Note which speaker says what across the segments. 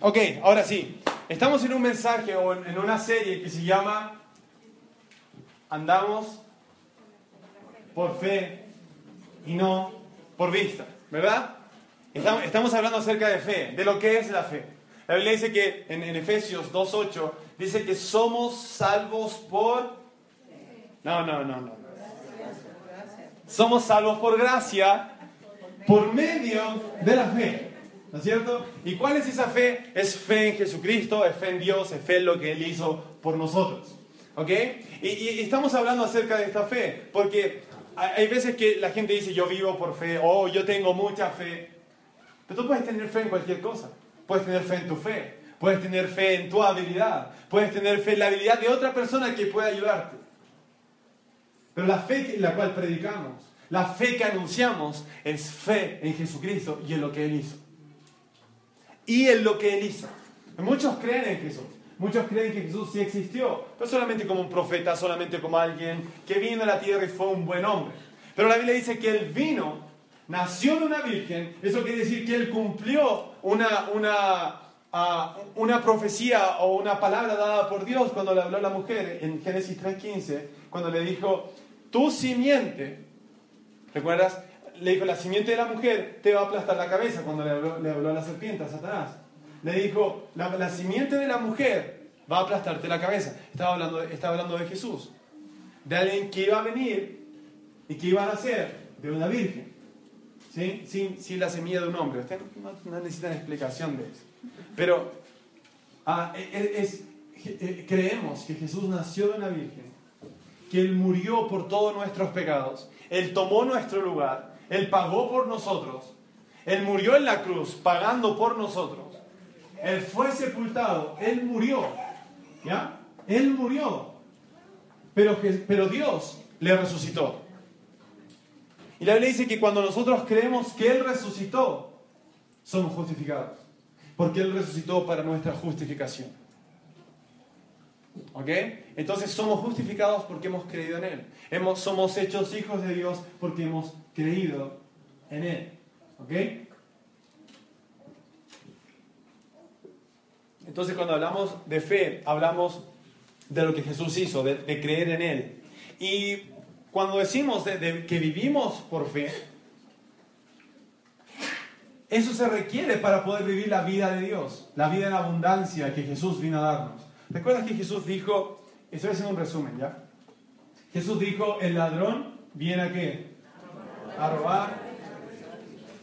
Speaker 1: Ok, ahora sí. Estamos en un mensaje o en una serie que se llama Andamos por fe y no por vista, ¿verdad? Estamos, hablando acerca de fe, de lo que es la fe. La Biblia dice que en, en Efesios 2.8 dice que somos salvos por... No, no, no, no. Somos salvos por gracia por medio de la fe. ¿No es cierto? ¿Y cuál es esa fe? Es fe en Jesucristo, es fe en Dios, es fe en lo que Él hizo por nosotros. ¿Ok? Y, estamos hablando acerca de esta fe, porque hay veces que la gente dice yo vivo por fe, o oh, yo tengo mucha fe. Pero tú puedes tener fe en cualquier cosa. Puedes tener fe en tu fe, puedes tener fe en tu habilidad, puedes tener fe en la habilidad de otra persona que pueda ayudarte. Pero la fe en la cual predicamos, la fe que anunciamos, es fe en Jesucristo y en lo que Él hizo y en lo que él hizo. Muchos creen en Jesús. Muchos creen que Jesús sí existió, no solamente como un profeta, solamente como alguien que vino a la tierra y fue un buen hombre. Pero la Biblia dice que él vino, nació de una virgen, eso quiere decir que él cumplió una, una, uh, una profecía o una palabra dada por Dios cuando le habló a la mujer en Génesis 3.15, cuando le dijo, tu simiente, ¿recuerdas? Le dijo, la simiente de la mujer te va a aplastar la cabeza cuando le habló, a la serpiente, a Satanás. Le dijo, la, simiente de la mujer va a aplastarte la cabeza. Estaba hablando, estaba hablando de Jesús, de alguien que iba a venir y que iba a nacer de una virgen, ¿sí? sin, sin la semilla de un hombre. Ustedes no, necesitan explicación de eso. Pero ah, e, e, es, e, creemos que Jesús nació de una virgen, que Él murió por todos nuestros pecados, Él tomó nuestro lugar él pagó por nosotros. Él murió en la cruz pagando por nosotros. Él fue sepultado. Él murió. ¿Ya? Él murió. Pero, pero Dios le resucitó. Y la Biblia dice que cuando nosotros creemos que Él resucitó, somos justificados. Porque Él resucitó para nuestra justificación. ¿Ok? Entonces somos justificados porque hemos creído en Él. Hemos, somos hechos hijos de Dios porque hemos creído en Él. ¿Ok? Entonces cuando hablamos de fe, hablamos de lo que Jesús hizo, de, creer en Él. Y cuando decimos que vivimos por fe, eso se requiere para poder vivir la vida de Dios, la vida en abundancia que Jesús vino a darnos. ¿Recuerdas que Jesús dijo, estoy haciendo un resumen ya? Jesús dijo, el ladrón viene a qué? A robar,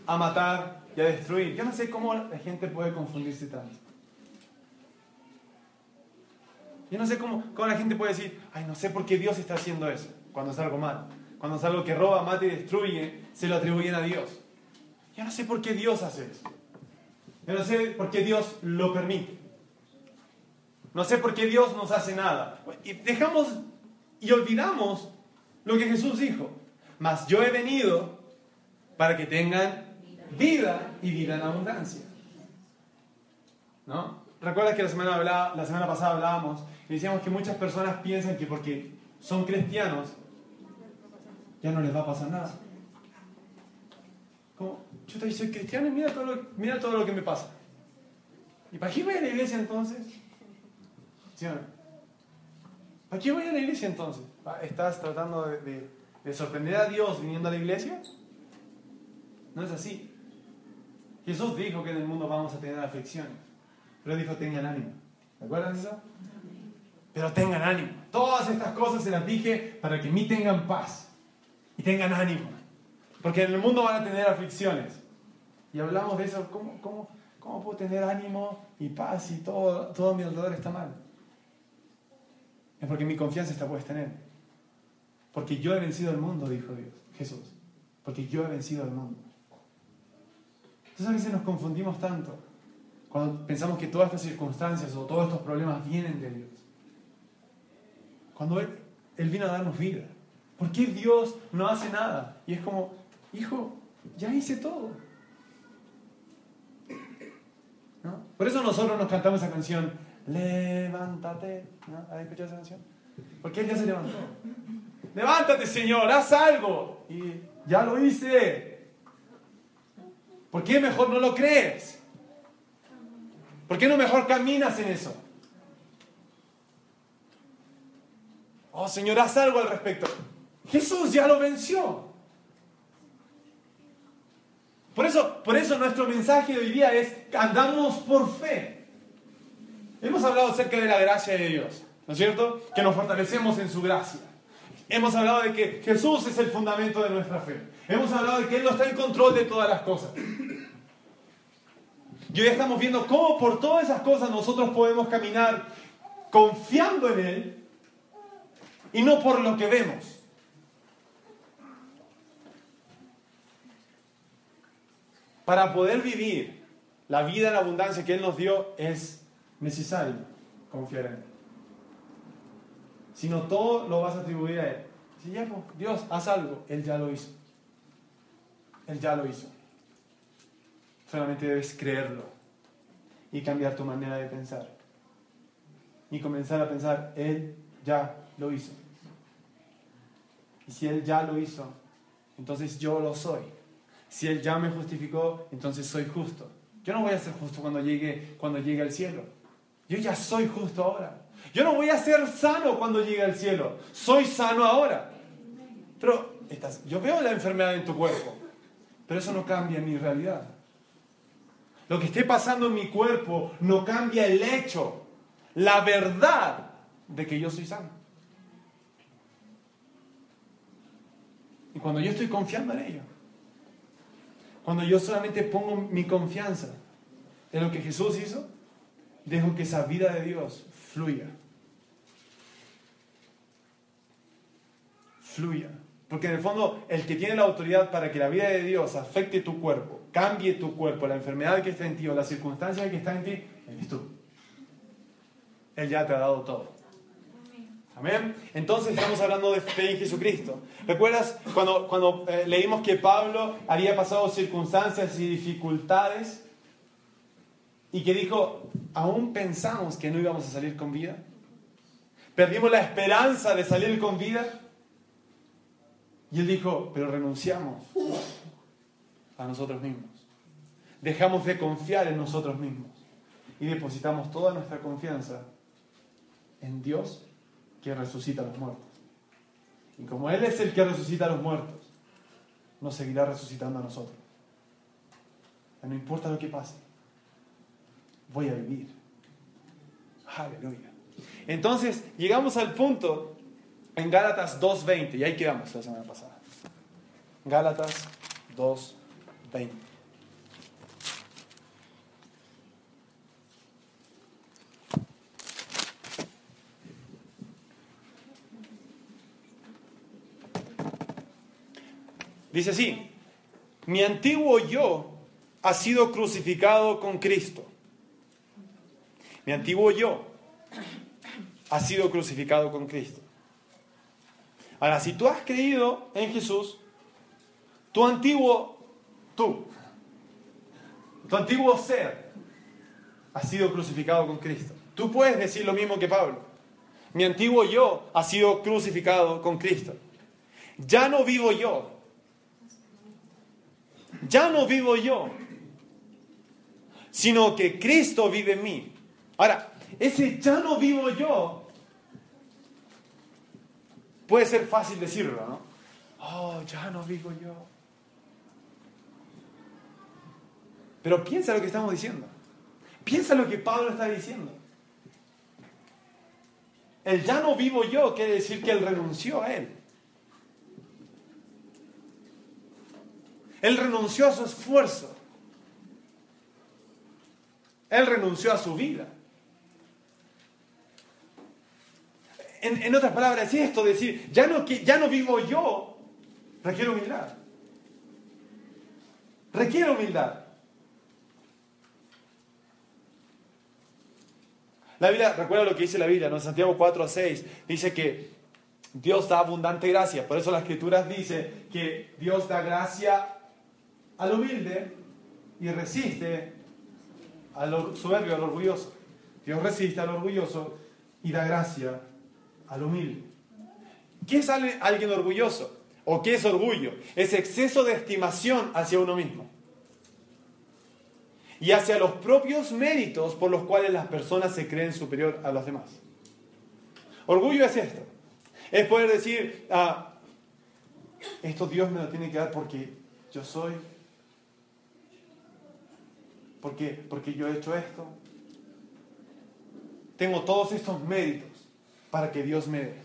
Speaker 1: a matar y a destruir. Yo no sé cómo la gente puede confundirse tanto. Yo no sé cómo, cómo la gente puede decir, ay, no sé por qué Dios está haciendo eso, cuando es algo malo. Cuando es algo que roba, mata y destruye, se lo atribuyen a Dios. Yo no sé por qué Dios hace eso. Yo no sé por qué Dios lo permite. No sé por qué Dios nos hace nada. Y dejamos y olvidamos lo que Jesús dijo. Mas yo he venido para que tengan vida y vida en abundancia. ¿No? Recuerda que la semana, la semana pasada hablábamos y decíamos que muchas personas piensan que porque son cristianos ya no les va a pasar nada. Como, yo soy cristiano y mira todo, lo, mira todo lo que me pasa. ¿Y para qué voy a la iglesia entonces? ¿Sí ¿Para qué voy a la iglesia entonces? ¿Estás tratando de sorprender a Dios viniendo a la iglesia? No es así. Jesús dijo que en el mundo vamos a tener aflicciones, pero dijo tengan ánimo. ¿Recuerdan eso? Pero tengan ánimo. Todas estas cosas se las dije para que mí tengan paz y tengan ánimo. Porque en el mundo van a tener aflicciones. Y hablamos de eso, ¿cómo, cómo, cómo puedo tener ánimo y paz y todo, todo mi alrededor está mal? Es porque mi confianza está puesta en Él. Porque yo he vencido el mundo, dijo Dios, Jesús. Porque yo he vencido el mundo. Entonces a veces nos confundimos tanto. Cuando pensamos que todas estas circunstancias o todos estos problemas vienen de Dios. Cuando Él, Él vino a darnos vida. ¿Por qué Dios no hace nada? Y es como, hijo, ya hice todo. ¿No? Por eso nosotros nos cantamos esa canción, levántate. ¿No? ¿Has escuchado esa canción? Porque Él ya se levantó. Levántate, Señor, haz algo. Y ya lo hice. ¿Por qué mejor no lo crees? ¿Por qué no mejor caminas en eso? Oh, Señor, haz algo al respecto. Jesús ya lo venció. Por eso, por eso nuestro mensaje de hoy día es andamos por fe. Hemos hablado acerca de la gracia de Dios, ¿no es cierto? Que nos fortalecemos en su gracia. Hemos hablado de que Jesús es el fundamento de nuestra fe. Hemos hablado de que Él no está en control de todas las cosas. Y hoy estamos viendo cómo por todas esas cosas nosotros podemos caminar confiando en Él y no por lo que vemos. Para poder vivir la vida en abundancia que Él nos dio es necesario confiar en Él. Si no, todo lo vas a atribuir a Él. Si ya, pues, Dios, haz algo, Él ya lo hizo. Él ya lo hizo. Solamente debes creerlo y cambiar tu manera de pensar. Y comenzar a pensar, Él ya lo hizo. Y si Él ya lo hizo, entonces yo lo soy. Si Él ya me justificó, entonces soy justo. Yo no voy a ser justo cuando llegue, cuando llegue al cielo. Yo ya soy justo ahora. Yo no voy a ser sano cuando llegue al cielo. Soy sano ahora. Pero yo veo la enfermedad en tu cuerpo, pero eso no cambia mi realidad. Lo que esté pasando en mi cuerpo no cambia el hecho, la verdad de que yo soy sano. Y cuando yo estoy confiando en ello, cuando yo solamente pongo mi confianza en lo que Jesús hizo, dejo que esa vida de Dios fluya. Fluya. Porque en el fondo, el que tiene la autoridad para que la vida de Dios afecte tu cuerpo, cambie tu cuerpo, la enfermedad que está en ti o la circunstancia que está en ti, eres tú. Él ya te ha dado todo. Amén. Entonces estamos hablando de fe en Jesucristo. ¿Recuerdas cuando, cuando eh, leímos que Pablo había pasado circunstancias y dificultades y que dijo, aún pensamos que no íbamos a salir con vida? Perdimos la esperanza de salir con vida. Y él dijo, pero renunciamos a nosotros mismos. Dejamos de confiar en nosotros mismos y depositamos toda nuestra confianza en Dios que resucita a los muertos. Y como Él es el que resucita a los muertos, nos seguirá resucitando a nosotros. No importa lo que pase, voy a vivir. Aleluya. Entonces, llegamos al punto en Gálatas 2.20, y ahí quedamos la semana pasada. Gálatas 2.20. Dice así, mi antiguo yo ha sido crucificado con Cristo. Mi antiguo yo ha sido crucificado con Cristo. Ahora, si tú has creído en Jesús, tu antiguo tú, tu antiguo ser, ha sido crucificado con Cristo. Tú puedes decir lo mismo que Pablo. Mi antiguo yo ha sido crucificado con Cristo. Ya no vivo yo. Ya no vivo yo. Sino que Cristo vive en mí. Ahora, ese ya no vivo yo puede ser fácil decirlo, ¿no? Oh, ya no vivo yo. Pero piensa lo que estamos diciendo. Piensa lo que Pablo está diciendo. El ya no vivo yo quiere decir que él renunció a él. Él renunció a su esfuerzo. Él renunció a su vida. En, en, otras palabras, es esto, decir, ya no, ya no vivo yo, requiere humildad. Requiere humildad. La Biblia, recuerda lo que dice la Biblia, ¿no? en Santiago 4 a 6, dice que Dios da abundante gracia. Por eso las escrituras dice que Dios da gracia al humilde y resiste al soberbio, al orgulloso. Dios resiste al orgulloso y da gracia al humilde. ¿Qué es alguien orgulloso? ¿O qué es orgullo? Es exceso de estimación hacia uno mismo. Y hacia los propios méritos por los cuales las personas se creen superior a los demás. Orgullo es esto. Es poder decir, ah, esto Dios me lo tiene que dar porque yo soy, porque, porque yo he hecho esto. Tengo todos estos méritos para que Dios me dé.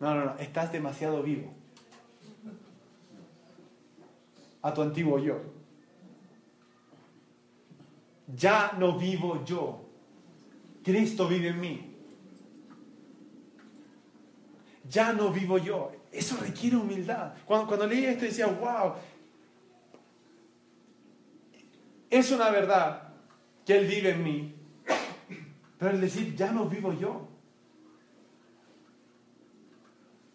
Speaker 1: No, no, no, estás demasiado vivo. A tu antiguo yo. Ya no vivo yo. Cristo vive en mí. Ya no vivo yo. Eso requiere humildad. Cuando, cuando leí esto decía, wow, es una verdad que Él vive en mí. Pero el decir, ya no vivo yo.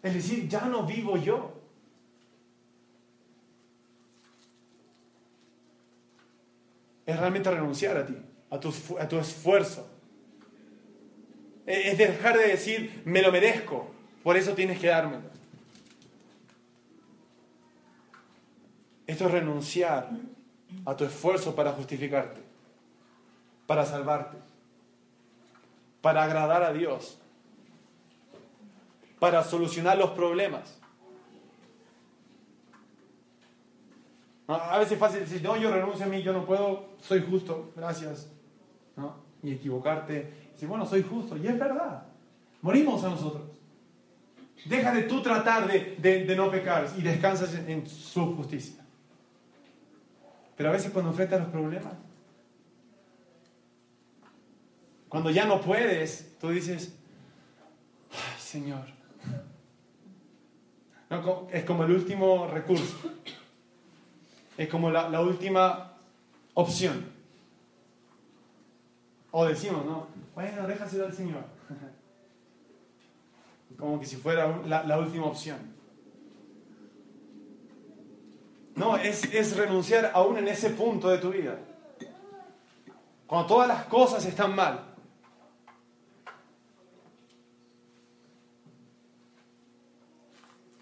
Speaker 1: Es decir, ya no vivo yo. Es realmente renunciar a ti, a tu, a tu esfuerzo. Es dejar de decir, me lo merezco, por eso tienes que dármelo. Esto es renunciar a tu esfuerzo para justificarte, para salvarte, para agradar a Dios, para solucionar los problemas. A veces es fácil decir, no, yo renuncio a mí, yo no puedo, soy justo, gracias. Y equivocarte, decir, bueno, soy justo, y es verdad, morimos a nosotros. Deja de tú tratar de, no pecar y descansas en su justicia. Pero a veces cuando enfrentas los problemas, cuando ya no puedes, tú dices, Ay, Señor. es como el último recurso. Es como la, última opción. O decimos, ¿no? Bueno, déjaselo al Señor. Como que si fuera la última opción. No, es, renunciar aún en ese punto de tu vida. Cuando todas las cosas están mal.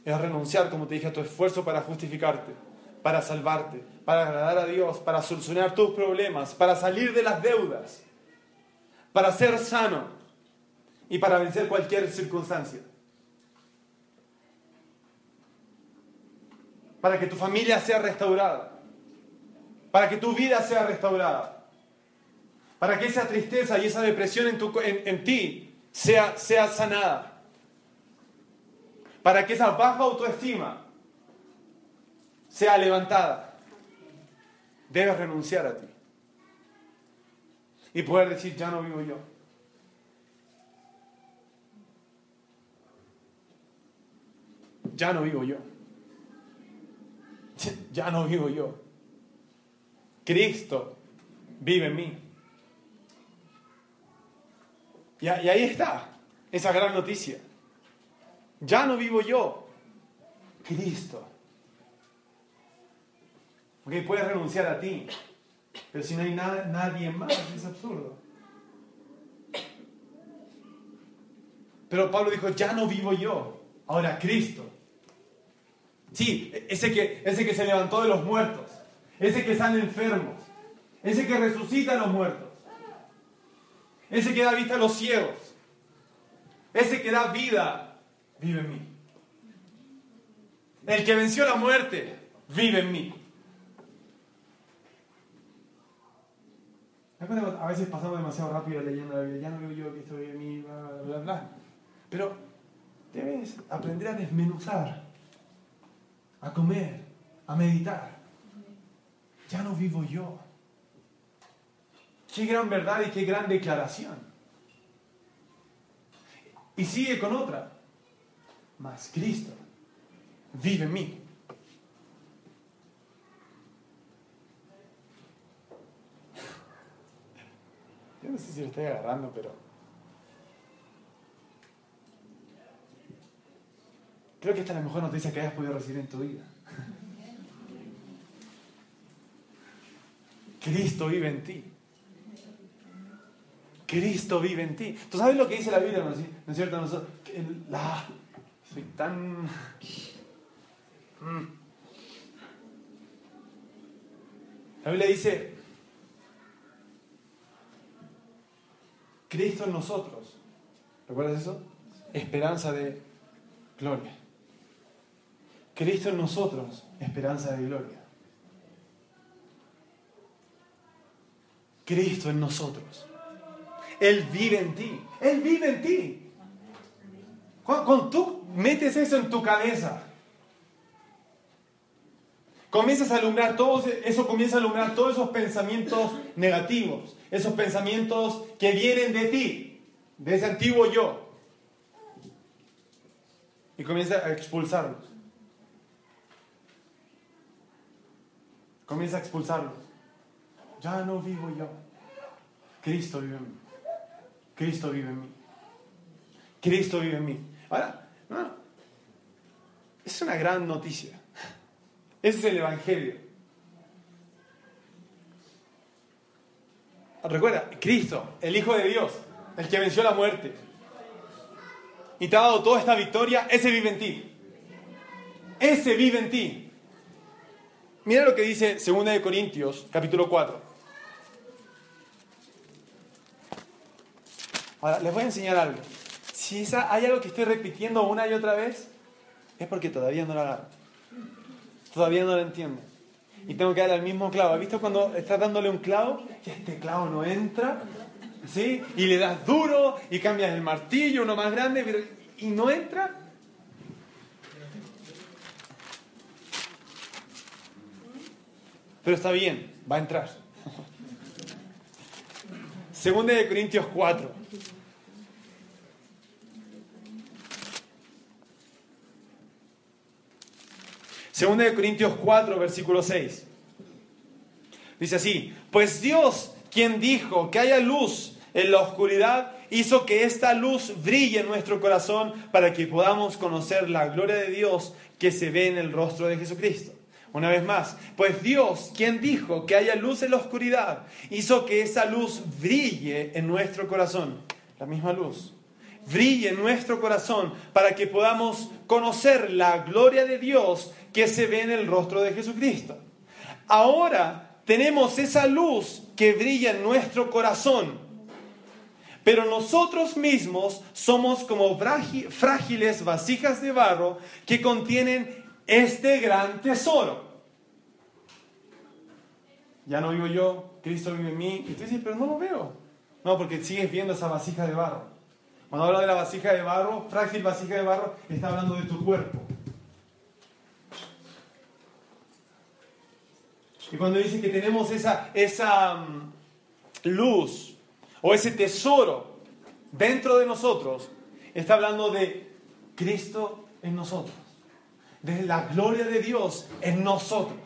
Speaker 1: Es renunciar, como te dije, a tu esfuerzo para justificarte, para salvarte, para agradar a Dios, para solucionar tus problemas, para salir de las deudas, para ser sano y para vencer cualquier circunstancia. para que tu familia sea restaurada, para que tu vida sea restaurada, para que esa tristeza y esa depresión en, ti sea, sea sanada, para que esa baja autoestima sea levantada. Debes renunciar a ti y poder decir, ya no vivo yo. Ya no vivo yo. ya no vivo yo. Cristo vive en mí. Y, ahí está esa gran noticia. Ya no vivo yo, Cristo. Porque puedes renunciar a ti, pero si no hay nada, nadie más, es absurdo. Pero Pablo dijo, ya no vivo yo, ahora Cristo Sí, ese que, ese que se levantó de los muertos, ese que sale enfermos, ese que resucita a los muertos, ese que da vista a los ciegos, ese que da vida, vive en mí. El que venció la muerte, vive en mí. A veces pasamos demasiado rápido leyendo la Biblia, ya no veo yo que esto vive en mí, bla, bla, bla, bla. Pero debes aprender a desmenuzar a comer, a meditar. Ya no vivo yo. Qué gran verdad y qué gran declaración. Y sigue con otra. Mas Cristo vive en mí. Yo no sé si lo estoy agarrando, pero... Creo que esta es la mejor noticia que hayas podido recibir en tu vida. Cristo vive en ti. Cristo vive en ti. ¿Tú sabes lo que dice la Biblia? ¿No es cierto? Nosotros, la, La Biblia dice, Cristo en nosotros. ¿Recuerdas eso? Esperanza de gloria. Cristo en nosotros, esperanza de gloria. Cristo en nosotros. Él vive en ti. Él vive en ti. Cuando, tú metes eso en tu cabeza, comienzas a alumbrar todo, eso comienza a alumbrar todos esos pensamientos negativos, esos pensamientos que vienen de ti, de ese antiguo yo. Y comienza a expulsarlos. Comienza a expulsarlos. Ya no vivo yo. Cristo vive en mí. Cristo vive en mí. Cristo vive en mí. Ahora, no, es una gran noticia. Ese es el Evangelio. Recuerda, Cristo, el Hijo de Dios, el que venció la muerte y te ha dado toda esta victoria, ese vive en ti. Ese vive en ti. Mira lo que dice 2 de Corintios, capítulo 4. Ahora, les voy a enseñar algo. Si hay algo que estoy repitiendo una y otra vez, es porque todavía no lo agarro. Todavía no lo entiendo. Y tengo que darle al mismo clavo. ¿Has visto cuando estás dándole un clavo? Que este clavo no entra. ¿Sí? Y le das duro y cambias el martillo, uno más grande, y no entra. Pero está bien, va a entrar. Segunda de Corintios 4. Segunda de Corintios 4, versículo 6. Dice así, pues Dios, quien dijo que haya luz en la oscuridad, hizo que esta luz brille en nuestro corazón para que podamos conocer la gloria de Dios que se ve en el rostro de Jesucristo. Una vez más, pues Dios, quien dijo que haya luz en la oscuridad, hizo que esa luz brille en nuestro corazón. La misma luz. Brille en nuestro corazón para que podamos conocer la gloria de Dios que se ve en el rostro de Jesucristo. Ahora tenemos esa luz que brilla en nuestro corazón. Pero nosotros mismos somos como frágiles vasijas de barro que contienen este gran tesoro. Ya no vivo yo, Cristo vive en mí. Y tú dices, pero no lo veo. No, porque sigues viendo esa vasija de barro. Cuando habla de la vasija de barro, frágil vasija de barro, está hablando de tu cuerpo. Y cuando dice que tenemos esa, esa mm, luz o ese tesoro dentro de nosotros, está hablando de Cristo en nosotros de la gloria de Dios en nosotros.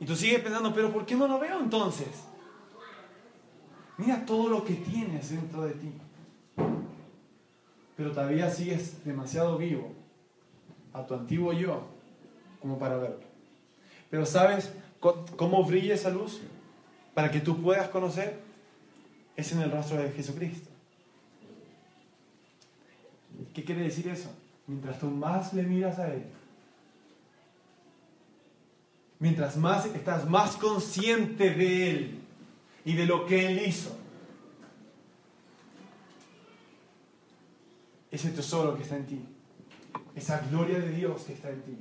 Speaker 1: Y tú sigues pensando, pero ¿por qué no lo veo entonces? Mira todo lo que tienes dentro de ti. Pero todavía sigues demasiado vivo a tu antiguo yo como para verlo. Pero ¿sabes cómo brilla esa luz? Para que tú puedas conocer, es en el rostro de Jesucristo. ¿Qué quiere decir eso? Mientras tú más le miras a Él, mientras más estás más consciente de Él y de lo que Él hizo, ese tesoro que está en ti, esa gloria de Dios que está en ti,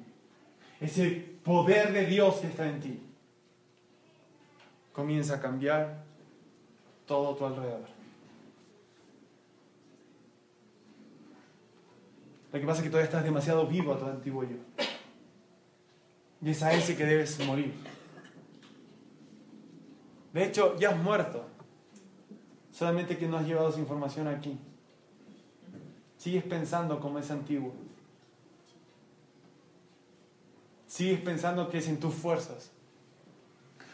Speaker 1: ese poder de Dios que está en ti, comienza a cambiar todo tu alrededor. Lo que pasa es que todavía estás demasiado vivo a tu antiguo yo. Y es a ese que debes morir. De hecho, ya has muerto. Solamente que no has llevado esa información aquí. Sigues pensando como es antiguo. Sigues pensando que es en tus fuerzas.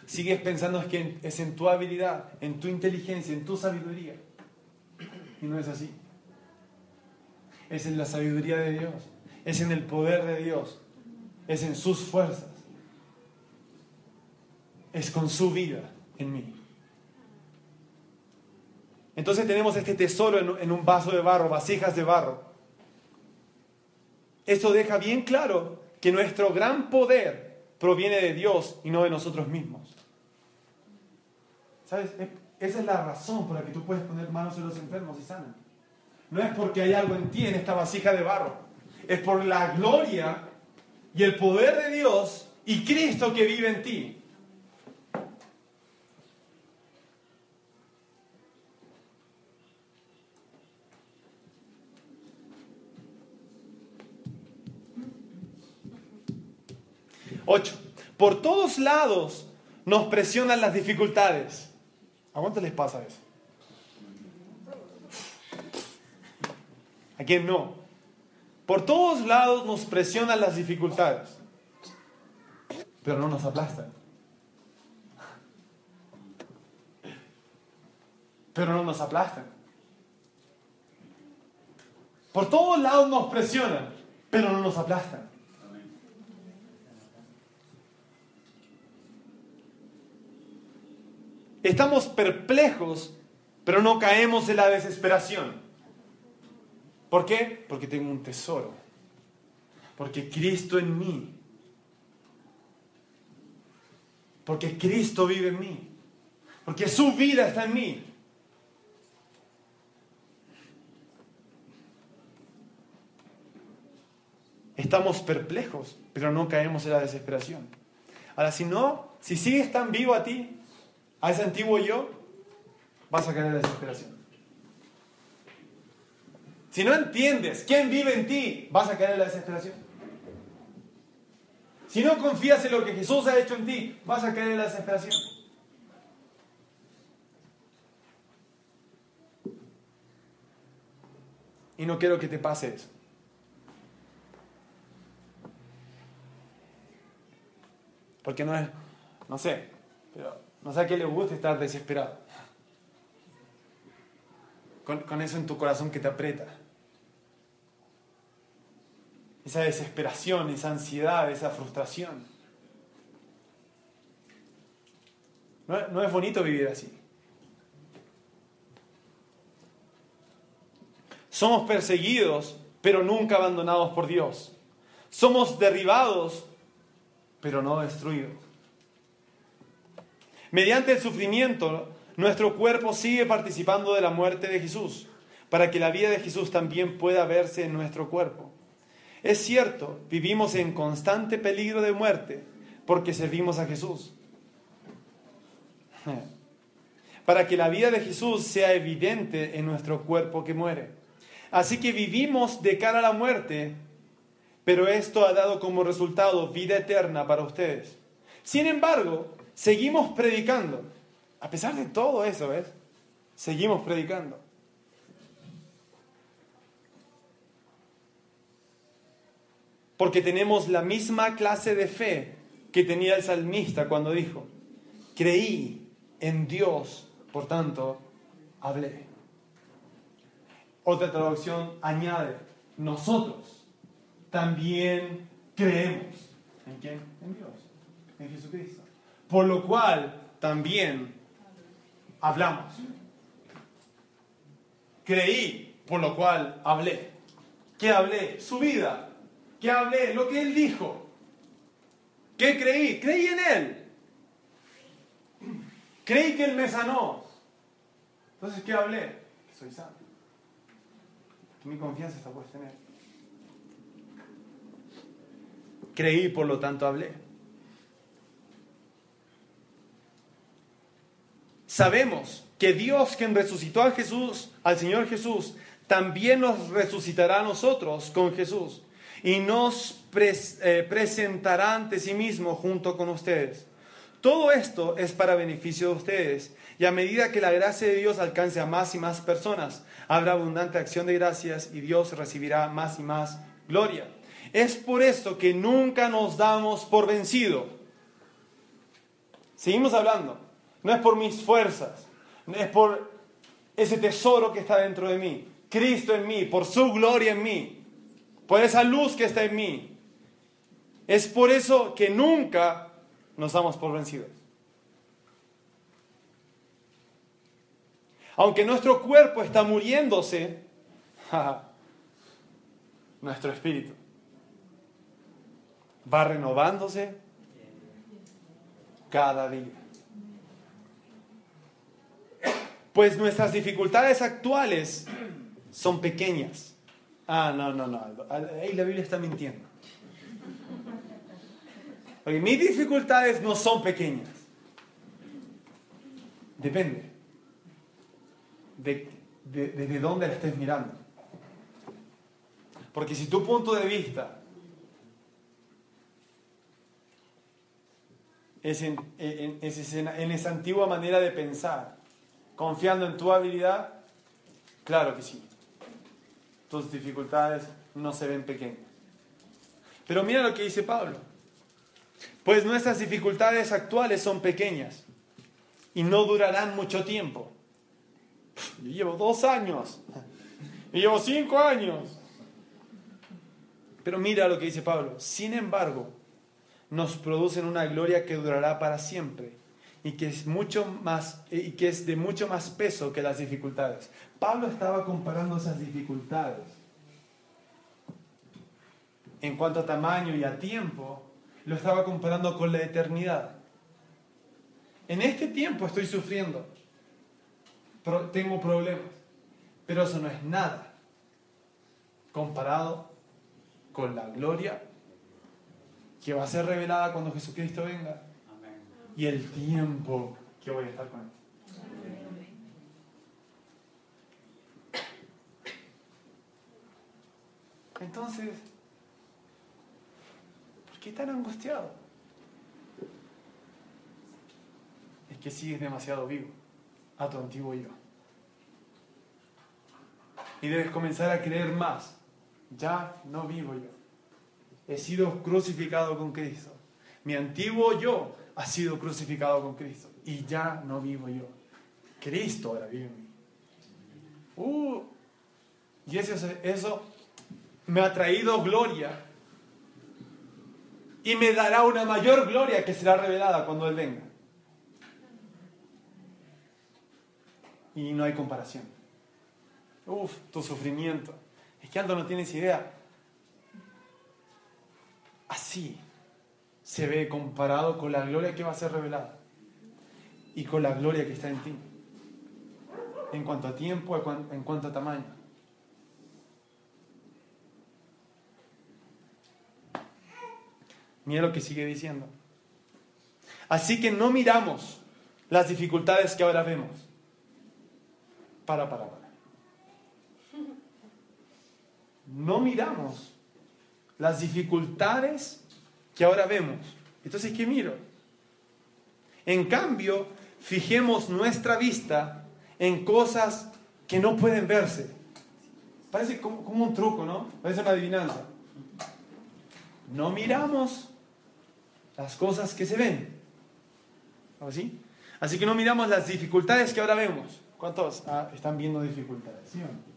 Speaker 1: sigues pensando que es en tu habilidad, en tu inteligencia, en tu sabiduría. Y no es así. Es en la sabiduría de Dios, es en el poder de Dios, es en sus fuerzas, es con su vida en mí. Entonces tenemos este tesoro en, un vaso de barro, vasijas de barro. Esto deja bien claro que nuestro gran poder proviene de Dios y no de nosotros mismos. ¿Sabes? Esa es la razón por la que tú puedes poner manos en los enfermos y sanan. No es porque hay algo en ti, en esta vasija de barro. Es por la gloria y el poder de Dios y Cristo que vive en ti. Ocho. Por todos lados nos presionan las dificultades. ¿A cuánto les pasa eso? ¿A quién no? Por todos lados nos presionan las dificultades, pero no nos aplastan. Pero no nos aplastan. Por todos lados nos presionan, pero no nos aplastan. Estamos perplejos, pero no caemos en la desesperación. ¿Por qué? Porque tengo un tesoro. Porque Cristo en mí. Porque Cristo vive en mí. Porque su vida está en mí. Estamos perplejos, pero no caemos en la desesperación. Ahora, si no, si sigues tan vivo a ti, a ese antiguo yo, vas a caer en la desesperación. Si no entiendes quién vive en ti, vas a caer en la desesperación. Si no confías en lo que Jesús ha hecho en ti, vas a caer en la desesperación. Y no quiero que te pase eso. Porque no es, no sé, pero no sé a qué le gusta estar desesperado. Con, eso en tu corazón que te aprieta. Esa desesperación, esa ansiedad, esa frustración. No, no es bonito vivir así. Somos perseguidos, pero nunca abandonados por Dios. Somos derribados, pero no destruidos. Mediante el sufrimiento, nuestro cuerpo sigue participando de la muerte de Jesús, para que la vida de Jesús también pueda verse en nuestro cuerpo. Es cierto, vivimos en constante peligro de muerte porque servimos a Jesús. Para que la vida de Jesús sea evidente en nuestro cuerpo que muere. Así que vivimos de cara a la muerte, pero esto ha dado como resultado vida eterna para ustedes. Sin embargo, seguimos predicando. A pesar de todo eso, ¿ves? Seguimos predicando. Porque tenemos la misma clase de fe que tenía el salmista cuando dijo, creí en Dios, por tanto, hablé. Otra traducción añade, nosotros también creemos. ¿En quién? En Dios, en Jesucristo por lo cual también hablamos. Creí, por lo cual hablé. ¿Qué hablé? Su vida. ¿Qué hablé? Lo que él dijo. ¿Qué creí? Creí en él. Creí que él me sanó. Entonces, ¿qué hablé? Que soy sano. Que mi confianza está puesta en él. Creí, por lo tanto hablé. Sabemos que Dios quien resucitó a Jesús, al Señor Jesús, también nos resucitará a nosotros con Jesús y nos eh, presentará ante sí mismo junto con ustedes. Todo esto es para beneficio de ustedes y a medida que la gracia de Dios alcance a más y más personas, habrá abundante acción de gracias y Dios recibirá más y más gloria. Es por esto que nunca nos damos por vencido Seguimos hablando. No es por mis fuerzas, es por ese tesoro que está dentro de mí. Cristo en mí, por su gloria en mí, por esa luz que está en mí. Es por eso que nunca nos damos por vencidos. Aunque nuestro cuerpo está muriéndose, nuestro espíritu va renovándose cada día. Pues nuestras dificultades actuales son pequeñas. Ah, no, no, no. Ahí la Biblia está mintiendo. Porque mis dificultades no son pequeñas. Depende de, de, dónde la estés mirando. Porque si tu punto de vista es en, en, en, esa antigua manera de pensar, confiando en tu habilidad, claro que sí. Tus dificultades no se ven pequeñas. Pero mira lo que dice Pablo. Pues nuestras dificultades actuales son pequeñas y no durarán mucho tiempo. Yo llevo dos años. Y llevo cinco años. Pero mira lo que dice Pablo. Sin embargo, nos producen una gloria que durará para siempre y que es mucho más y que es de mucho más peso que las dificultades. Pablo estaba comparando esas dificultades en cuanto a tamaño y a tiempo, lo estaba comparando con la eternidad. En este tiempo estoy sufriendo, tengo problemas, pero eso no es nada comparado con la gloria que va a ser revelada cuando Jesucristo venga y el tiempo que voy a estar con Él. Entonces, ¿por qué tan angustiado? Es que sigues demasiado vivo a tu antiguo yo. Y debes comenzar a creer más. Ya no vivo yo. He sido crucificado con Cristo. Mi antiguo yo ha sido crucificado con Cristo. Y ya no vivo yo. Cristo ahora vive en mí. Uh, y eso, eso me ha traído gloria. Y me dará una mayor gloria que será revelada cuando Él venga. y no hay comparación. Uf, tu sufrimiento. Es que Aldo no tienes idea. Así se ve comparado con la gloria que va a ser revelada y con la gloria que está en ti. En cuanto a tiempo, en cuanto a tamaño. Mira lo que sigue diciendo. Así que no miramos las dificultades que ahora vemos para, para, para. No miramos las dificultades que ahora vemos. Entonces, ¿qué miro? En cambio, fijemos nuestra vista en cosas que no pueden verse. Parece como, un truco, ¿no? Parece una adivinanza. No miramos las cosas que se ven. ¿Así? Así que no miramos las dificultades que ahora vemos. ¿Cuántos ah, están viendo dificultades? ¿Sí o no?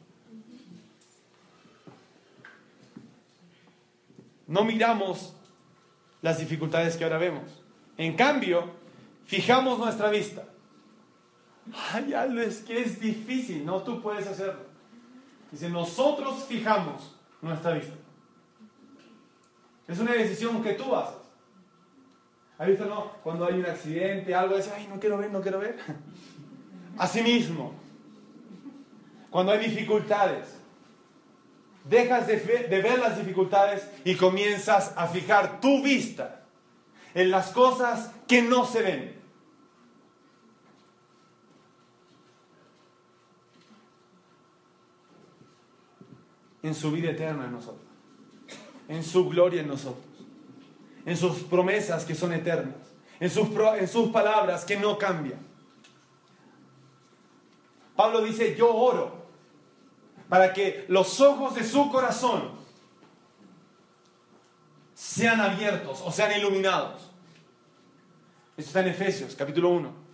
Speaker 1: no miramos las dificultades que ahora vemos. En cambio, fijamos nuestra vista. Ay, algo es que es difícil, no tú puedes hacerlo. Dice, nosotros fijamos nuestra vista. Es una decisión que tú haces. ¿Has visto, no? Cuando hay un accidente, algo, dice, ay, no quiero ver, no quiero ver. Asimismo, cuando hay dificultades, dejas de, ver las dificultades y comienzas a fijar tu vista en las cosas que no se ven. En su vida eterna en nosotros, en su gloria en nosotros, en sus promesas que son eternas, en sus palabras que no cambian. Pablo dice, yo oro para que los ojos de su corazón sean abiertos o sean iluminados. Esto está en Efesios, capítulo 1.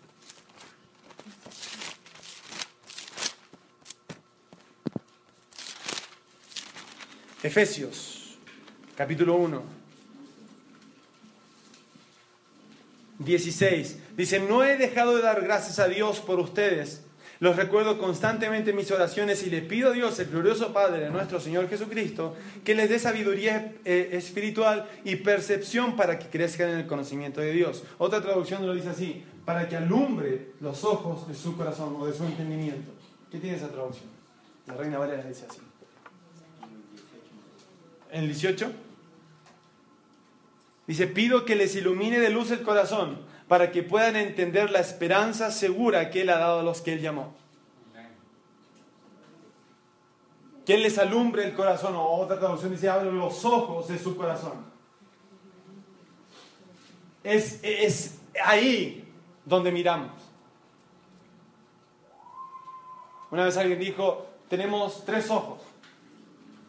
Speaker 1: Efesios, capítulo 1. 16. Dice, no he dejado de dar gracias a Dios por ustedes. Los recuerdo constantemente en mis oraciones y le pido a Dios, el glorioso Padre de nuestro Señor Jesucristo, que les dé sabiduría eh, espiritual y percepción para que crezcan en el conocimiento de Dios. Otra traducción lo dice así, para que alumbre los ojos de su corazón o de su entendimiento. ¿Qué tiene esa traducción? La Reina Valera dice así. En el 18 dice, pido que les ilumine de luz el corazón para que puedan entender la esperanza segura que Él ha dado a los que Él llamó. Que Él les alumbre el corazón, o otra traducción dice, abre los ojos de su corazón. Es, es ahí donde miramos. Una vez alguien dijo, tenemos tres ojos.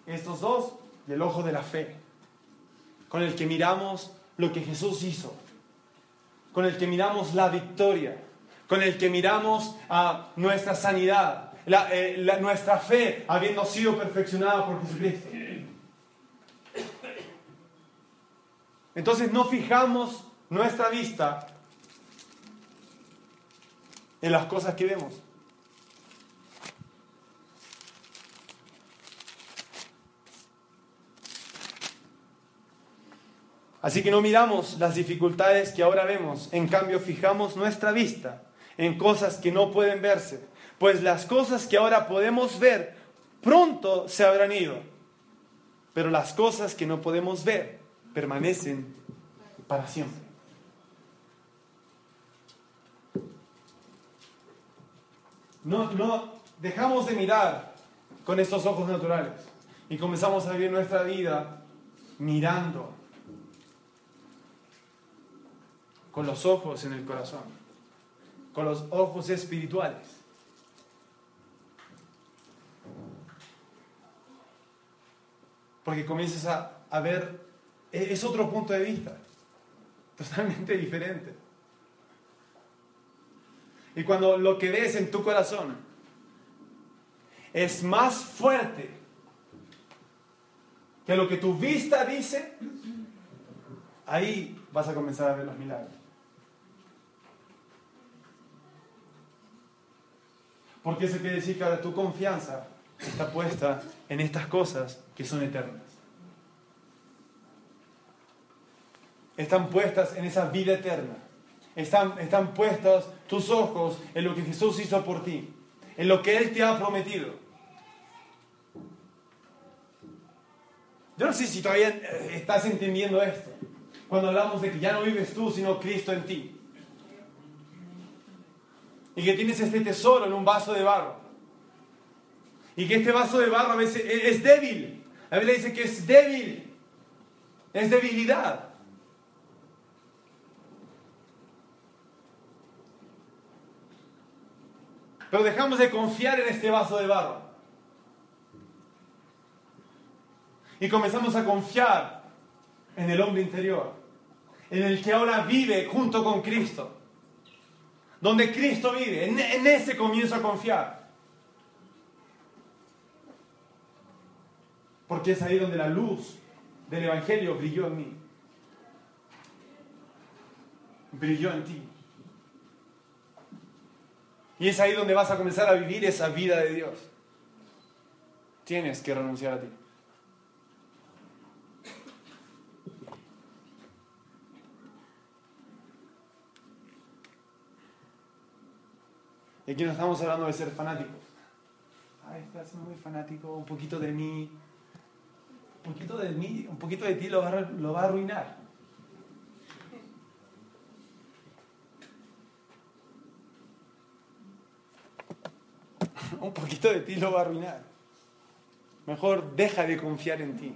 Speaker 1: Estos dos y el ojo de la fe, con el que miramos lo que Jesús hizo con el que miramos la victoria, con el que miramos a nuestra sanidad, eh, nuestra fe habiendo sido perfeccionada por Jesucristo. Entonces no fijamos nuestra vista en las cosas que vemos. Así que no miramos las dificultades que ahora vemos, en cambio fijamos nuestra vista en cosas que no pueden verse, pues las cosas que ahora podemos ver pronto se habrán ido, pero las cosas que no podemos ver permanecen para siempre. No, no dejamos de mirar con estos ojos naturales y comenzamos a vivir nuestra vida mirando con los ojos en el corazón, con los ojos espirituales. Porque comienzas a, ver, e, es otro punto de vista, totalmente diferente. Y cuando lo que ves en tu corazón es más fuerte que lo que tu vista dice, ahí vas a comenzar a ver los milagros. Porque eso quiere decir que ahora tu confianza está puesta en estas cosas que son eternas. Están puestas en esa vida eterna. Están, están puestos tus ojos en lo que Jesús hizo por ti, en lo que Él te ha prometido. Yo no sé si todavía eh, estás entendiendo esto, cuando hablamos de que ya no vives tú, sino Cristo en ti y que tienes este tesoro en un vaso de barro. Y que este vaso de barro a veces e-, es débil. La Biblia dice que es débil. Es debilidad. Pero dejamos de confiar en este vaso de barro. Y comenzamos a confiar en el hombre interior, en el que ahora vive junto con Cristo donde Cristo vive. En, ese comienzo a confiar. Porque es ahí donde la luz del Evangelio brilló en mí. Brilló en ti. Y es ahí donde vas a comenzar a vivir esa vida de Dios. Tienes que renunciar a ti. Aquí no estamos hablando de ser fanáticos. Ay, estás muy fanático, un poquito de mí, un poquito de mí, un poquito de ti lo va a arruinar. un poquito de ti lo va a arruinar. Mejor deja de confiar en ti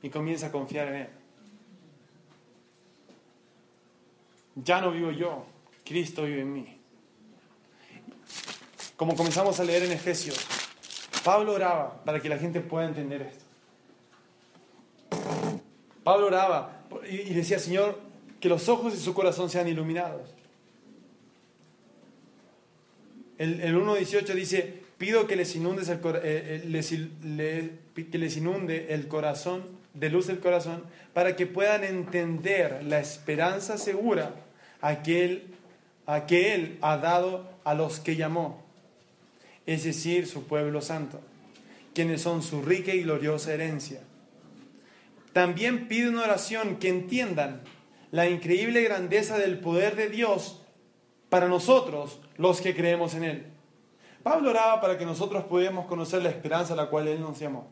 Speaker 1: y comienza a confiar en Él. Ya no vivo yo, Cristo vive en mí. Como comenzamos a leer en Efesios, Pablo oraba para que la gente pueda entender esto. Pablo oraba y decía, Señor, que los ojos de su corazón sean iluminados. El, el 1.18 dice, pido que les, inundes el, eh, eh, que les inunde el corazón, de luz el corazón, para que puedan entender la esperanza segura a a que él ha dado a los que llamó, es decir, su pueblo santo, quienes son su rica y gloriosa herencia. También pido una oración que entiendan la increíble grandeza del poder de Dios para nosotros los que creemos en Él. Pablo oraba para que nosotros pudiéramos conocer la esperanza a la cual Él nos llamó,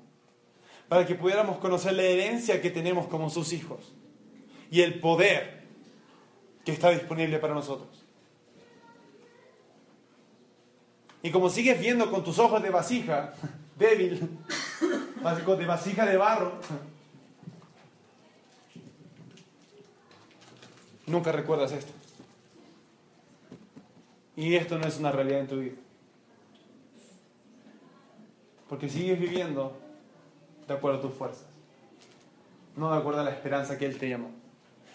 Speaker 1: para que pudiéramos conocer la herencia que tenemos como sus hijos y el poder que está disponible para nosotros. Y como sigues viendo con tus ojos de vasija, débil, de vasija de barro, nunca recuerdas esto. Y esto no es una realidad en tu vida. Porque sigues viviendo de acuerdo a tus fuerzas. No de acuerdo a la esperanza que Él te llamó.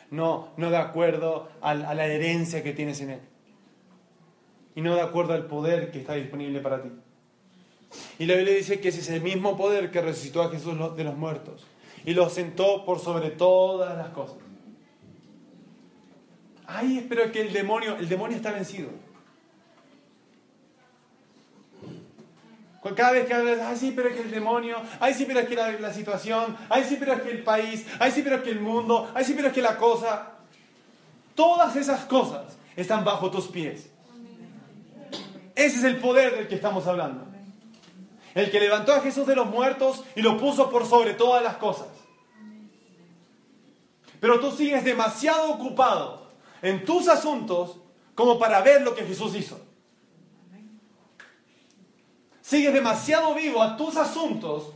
Speaker 1: No, no de acuerdo a la herencia que tienes en Él. Y no de acuerdo al poder que está disponible para ti. Y la Biblia dice que ese es el mismo poder que resucitó a Jesús de los muertos. Y lo sentó por sobre todas las cosas. Ay, espero que el demonio, el demonio está vencido. Cada vez que hablas, ay sí, pero es que el demonio, ay sí, pero es que la, situación, ay sí, pero es que el país, ay sí, pero es que el mundo, ay sí, pero es que la cosa. Todas esas cosas están bajo tus pies. Ese es el poder del que estamos hablando. El que levantó a Jesús de los muertos y lo puso por sobre todas las cosas. Pero tú sigues demasiado ocupado en tus asuntos como para ver lo que Jesús hizo. Sigues demasiado vivo a tus asuntos,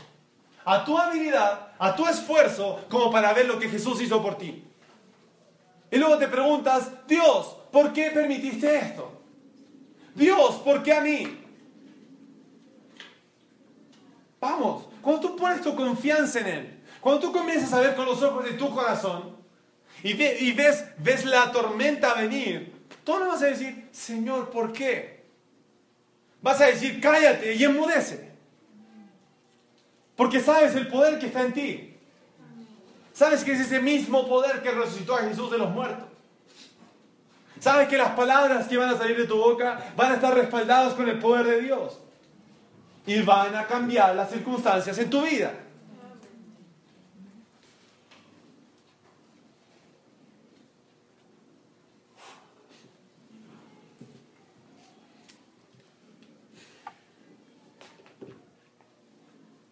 Speaker 1: a tu habilidad, a tu esfuerzo, como para ver lo que Jesús hizo por ti. Y luego te preguntas, Dios, ¿por qué permitiste esto? Dios, ¿por qué a mí? Vamos, cuando tú pones tu confianza en Él, cuando tú comienzas a ver con los ojos de tu corazón y, ves, ves la tormenta venir, tú no vas a decir, Señor, ¿por qué? vas a decir, cállate y enmudece. Porque sabes el poder que está en ti. Sabes que es ese mismo poder que resucitó a Jesús de los muertos. Sabes que las palabras que van a salir de tu boca van a estar respaldadas con el poder de Dios. Y van a cambiar las circunstancias en tu vida.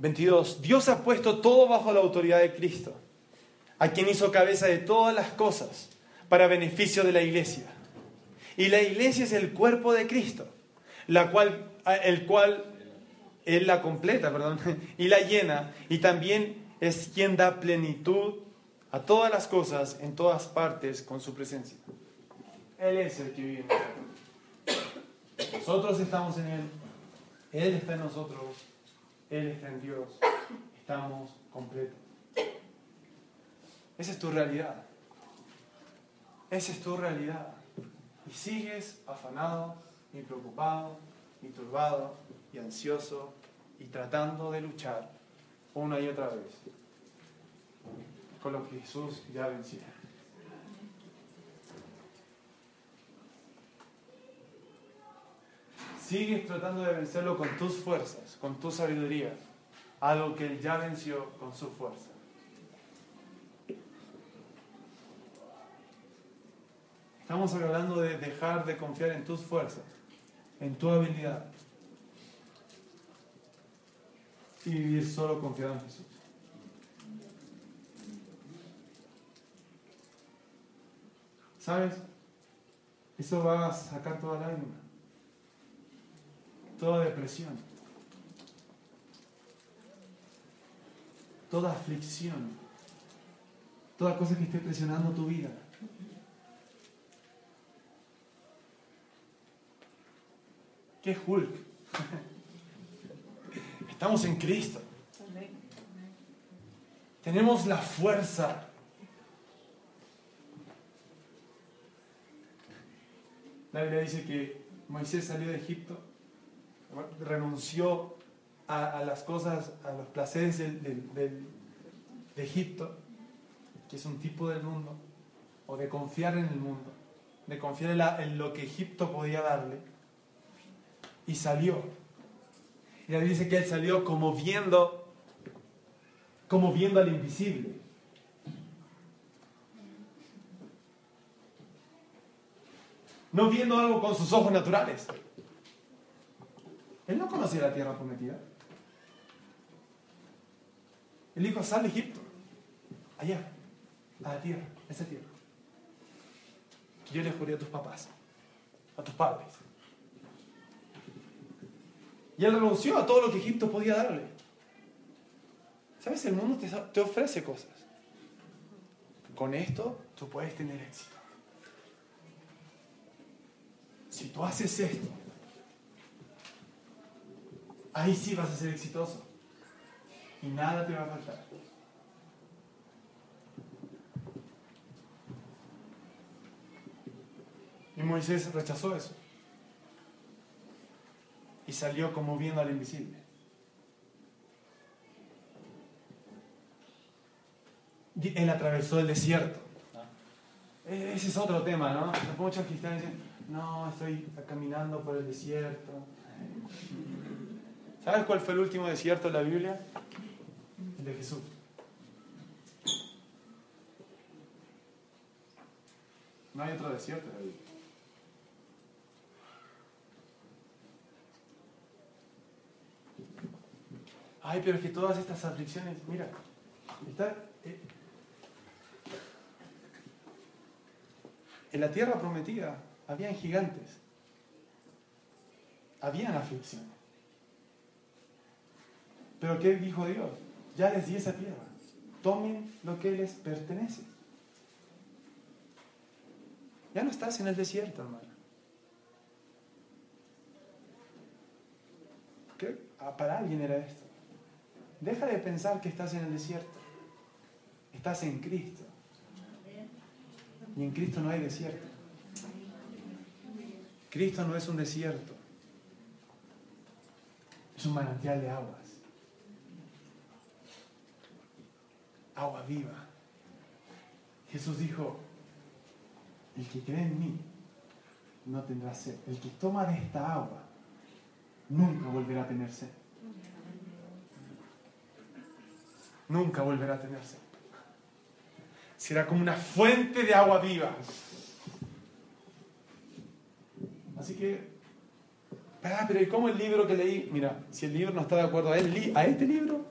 Speaker 1: 22. Dios ha puesto todo bajo la autoridad de Cristo, a quien hizo cabeza de todas las cosas para beneficio de la iglesia. Y la iglesia es el cuerpo de Cristo, la cual, el cual Él la completa, perdón, y la llena, y también es quien da plenitud a todas las cosas en todas partes con su presencia. Él es el que vive nosotros. estamos en Él, Él está en nosotros él está en Dios. Estamos completos. Esa es tu realidad. Esa es tu realidad. Y sigues afanado, y preocupado, y turbado, y ansioso, y tratando de luchar una y otra vez con lo que Jesús ya venció. Sigues tratando de vencerlo con tus fuerzas, con tu sabiduría, algo que Él ya venció con su fuerza. Estamos hablando de dejar de confiar en tus fuerzas, en tu habilidad, y vivir solo confiado en Jesús. ¿Sabes? Eso va a sacar toda lágrima toda depresión, toda aflicción, toda cosa que esté presionando tu vida. ¿Qué Hulk? Estamos en Cristo. Tenemos la fuerza La Biblia dice que Moisés salió de Egipto, renunció a, las cosas, a los placeres de Egipto, que es un tipo del mundo, o de confiar en el mundo, de confiar en, lo que Egipto podía darle, y salió. Y la Biblia dice que él salió como viendo, como viendo al invisible. No viendo algo con sus ojos naturales. Él no conocía la tierra prometida. Él dijo, sal de Egipto, allá, a la tierra, esa tierra. Yo le juré a tus papás, a tus padres. Y él renunció a todo lo que Egipto podía darle. ¿Sabes? El mundo te, te ofrece cosas. Con esto tú puedes tener éxito. Si tú haces esto, ahí sí vas a ser exitoso. Y nada te va a faltar. Y Moisés rechazó eso. Salió como viendo al invisible. Él atravesó el desierto. E-, ese es otro tema, ¿no? Muchos cristianos dicen, no, estoy caminando por el desierto. ¿Sabes cuál fue el último desierto de la Biblia? El de Jesús. No hay otro desierto en la Biblia. Ay, pero es que todas estas aflicciones, mira, está, eh, en la tierra prometida habían gigantes, habían aflicciones. Pero ¿qué dijo Dios? Ya les di esa tierra, tomen lo que les pertenece. Ya no estás en el desierto, hermano. ¿Qué? Ah, para alguien era esto. Deja de pensar que estás en el desierto. Estás en Cristo. Y en Cristo no hay desierto. Cristo no es un desierto. Es un manantial de aguas. Agua viva. Jesús dijo, el que cree en mí no tendrá sed. El que toma de esta agua nunca volverá a tener sed. Nunca volverá a tenerse. Será como una fuente de agua viva. Así que, ah, pero ¿y cómo el libro que leí? Mira, si el libro no está de acuerdo a, él, a este libro,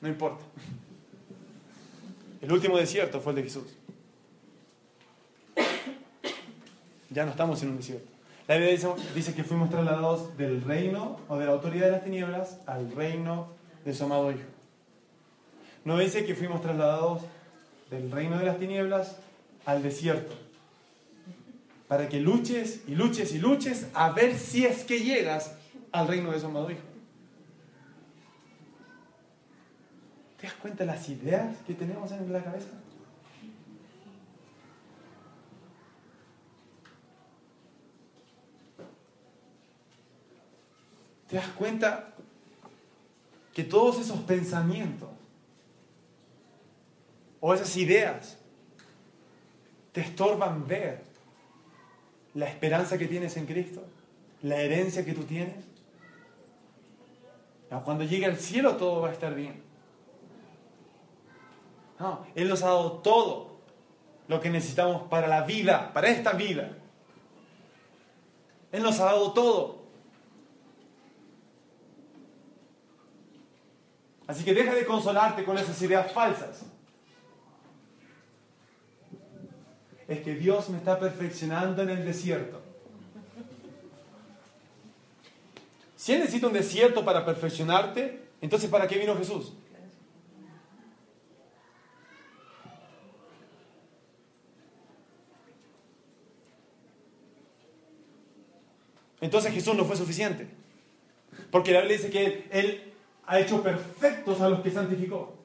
Speaker 1: no importa. El último desierto fue el de Jesús. Ya no estamos en un desierto. La Biblia dice, que fuimos trasladados del reino o de la autoridad de las tinieblas al reino de su amado Hijo. No dice que fuimos trasladados del reino de las tinieblas al desierto. Para que luches y luches y luches a ver si es que llegas al reino de su amado Hijo. ¿Te das cuenta de las ideas que tenemos en la cabeza? Te das cuenta que todos esos pensamientos o esas ideas te estorban ver la esperanza que tienes en Cristo, la herencia que tú tienes. Cuando llegue al cielo todo va a estar bien. Él nos ha dado todo lo que necesitamos para la vida, para esta vida. Él nos ha dado todo. Así que deja de consolarte con esas ideas falsas. Es que Dios me está perfeccionando en el desierto. Si Él necesita un desierto para perfeccionarte, entonces ¿para qué vino Jesús? Entonces Jesús no fue suficiente. Porque la Biblia dice que Él ha hecho perfectos a los que santificó.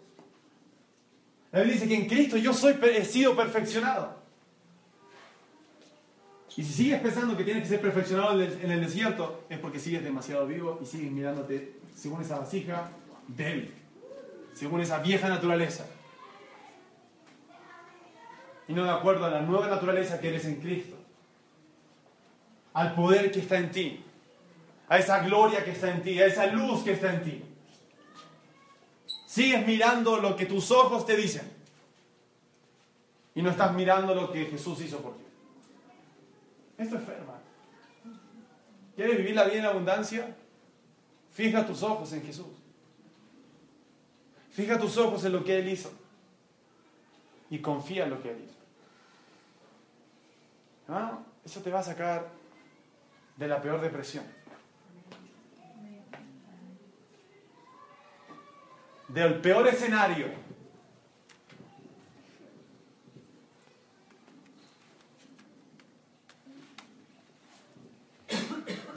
Speaker 1: La Biblia dice que en Cristo yo soy, he sido perfeccionado. Y si sigues pensando que tienes que ser perfeccionado en el desierto, es porque sigues demasiado vivo y sigues mirándote según esa vasija débil, según esa vieja naturaleza. Y no de acuerdo a la nueva naturaleza que eres en Cristo, al poder que está en ti, a esa gloria que está en ti, a esa luz que está en ti. Sigues mirando lo que tus ojos te dicen y no estás mirando lo que Jesús hizo por ti. Esto es fe, ¿Quieres vivir la vida en abundancia? Fija tus ojos en Jesús. Fija tus ojos en lo que Él hizo. Y confía en lo que Él hizo. Eso te va a sacar de la peor depresión. Del peor escenario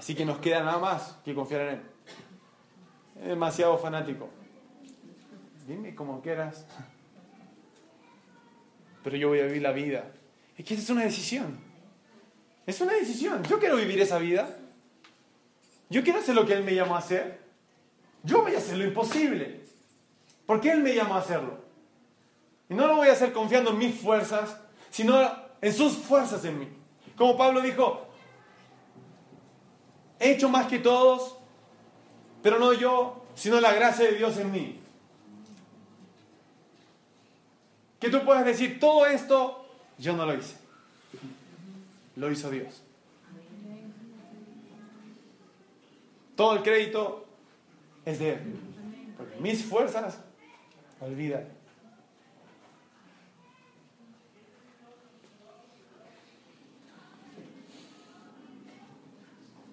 Speaker 1: Así que nos queda nada más que confiar en Él. Es demasiado fanático. Dime como quieras. Pero yo voy a vivir la vida. Es que esa es una decisión. Es una decisión. Yo quiero vivir esa vida. Yo quiero hacer lo que Él me llamó a hacer. Yo voy a hacer lo imposible. Porque Él me llamó a hacerlo. Y no lo voy a hacer confiando en mis fuerzas, sino en sus fuerzas en mí. Como Pablo dijo, he hecho más que todos, pero no yo, sino la gracia de Dios en mí. Que tú puedas decir, todo esto yo no lo hice. Lo hizo Dios. Todo el crédito es de Él. Porque mis fuerzas, olvida.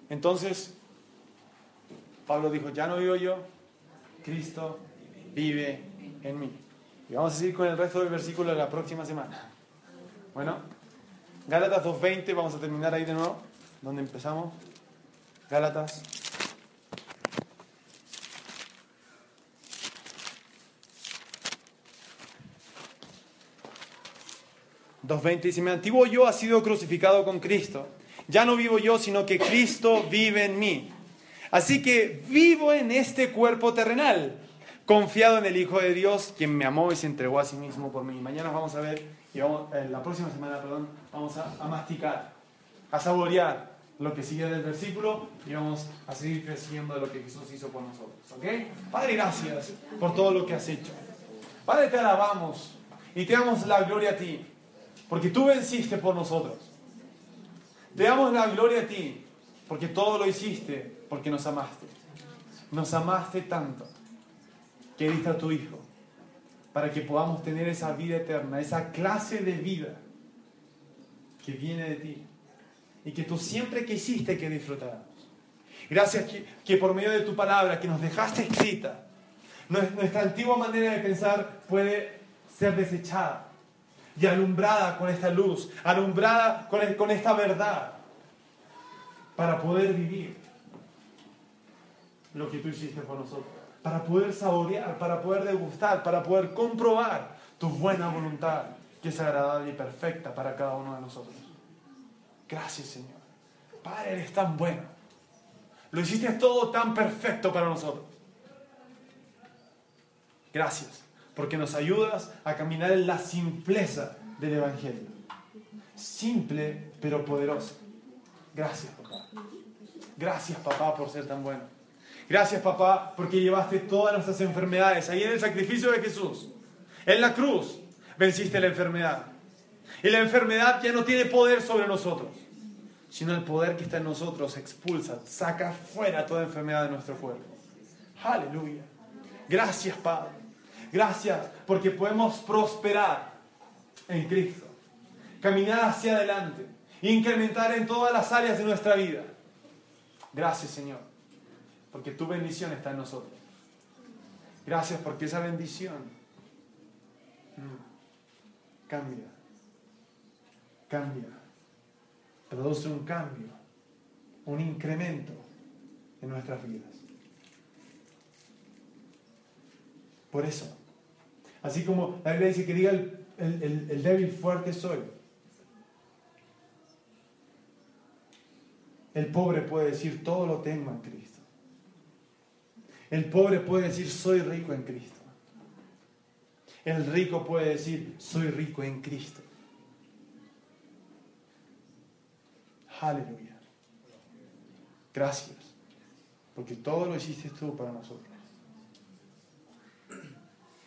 Speaker 1: Entonces, Pablo dijo, ya no vivo yo, Cristo vive en mí. Y vamos a seguir con el resto del versículo de la próxima semana. Bueno, Gálatas 2.20, vamos a terminar ahí de nuevo, donde empezamos. Gálatas. ...2.20 dice, mi antiguo yo ha sido crucificado con Cristo ya no vivo yo, sino que Cristo vive en mí. Así que vivo en este cuerpo terrenal, confiado en el Hijo de Dios, quien me amó y se entregó a sí mismo por mí. Mañana vamos a ver, y vamos, eh, la próxima semana, perdón, vamos a, masticar, a saborear lo que sigue del versículo y vamos a seguir creciendo de lo que Jesús hizo por nosotros. ¿Ok? Padre, gracias por todo lo que has hecho. Padre, te alabamos y te damos la gloria a ti, porque tú venciste por nosotros. Te damos la gloria a ti, porque todo lo hiciste, porque nos amaste. Nos amaste tanto que diste a tu Hijo, para que podamos tener esa vida eterna, esa clase de vida que viene de ti y que tú siempre quisiste que disfrutáramos. Gracias que, que por medio de tu palabra, que nos dejaste escrita, nuestra antigua manera de pensar puede ser desechada y alumbrada con esta luz, alumbrada con, esta verdad, para poder vivir lo que tú hiciste por nosotros, para poder saborear, para poder degustar, para poder comprobar tu buena voluntad, que es agradable y perfecta para cada uno de nosotros. Gracias, Señor. Padre, eres tan bueno. Lo hiciste todo tan perfecto para nosotros. Gracias porque nos ayudas a caminar en la simpleza del Evangelio. Simple pero poderoso. Gracias, papá. Gracias, papá, por ser tan bueno. Gracias, papá, porque llevaste todas nuestras enfermedades ahí en el sacrificio de Jesús. En la cruz venciste la enfermedad. Y la enfermedad ya no tiene poder sobre nosotros, sino el poder que está en nosotros expulsa, saca fuera toda enfermedad de nuestro cuerpo. Aleluya. Gracias, Padre. Gracias porque podemos prosperar en Cristo, caminar hacia adelante, incrementar en todas las áreas de nuestra vida. Gracias Señor, porque tu bendición está en nosotros. Gracias porque esa bendición mm, cambia, cambia, produce un cambio, un incremento en nuestras vidas. Por eso, Así como la Biblia dice que diga el, el- débil fuerte soy. El pobre puede decir todo lo tengo en Cristo. El pobre puede decir soy rico en Cristo. El rico puede decir soy rico en Cristo. Aleluya. Gracias. Porque todo lo hiciste tú para nosotros.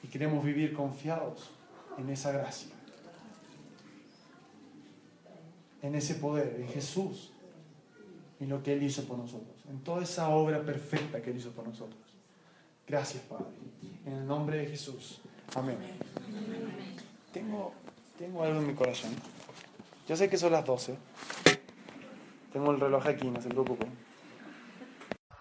Speaker 1: Y queremos vivir confiados en esa gracia. En ese poder, en Jesús. En lo que Él hizo por nosotros. En toda esa obra perfecta que Él hizo por nosotros. Gracias, Padre. En el nombre de Jesús. Amén. Tengo, tengo algo en mi corazón. Yo sé que son las 12. Tengo el reloj aquí, no se preocupen.